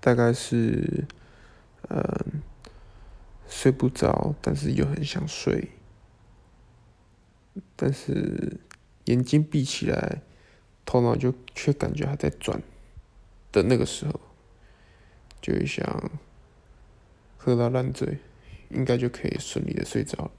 大概是嗯睡不着但是又很想睡。但是眼睛闭起来头脑就却感觉还在转的那个时候就想喝到烂醉应该就可以顺利的睡着了。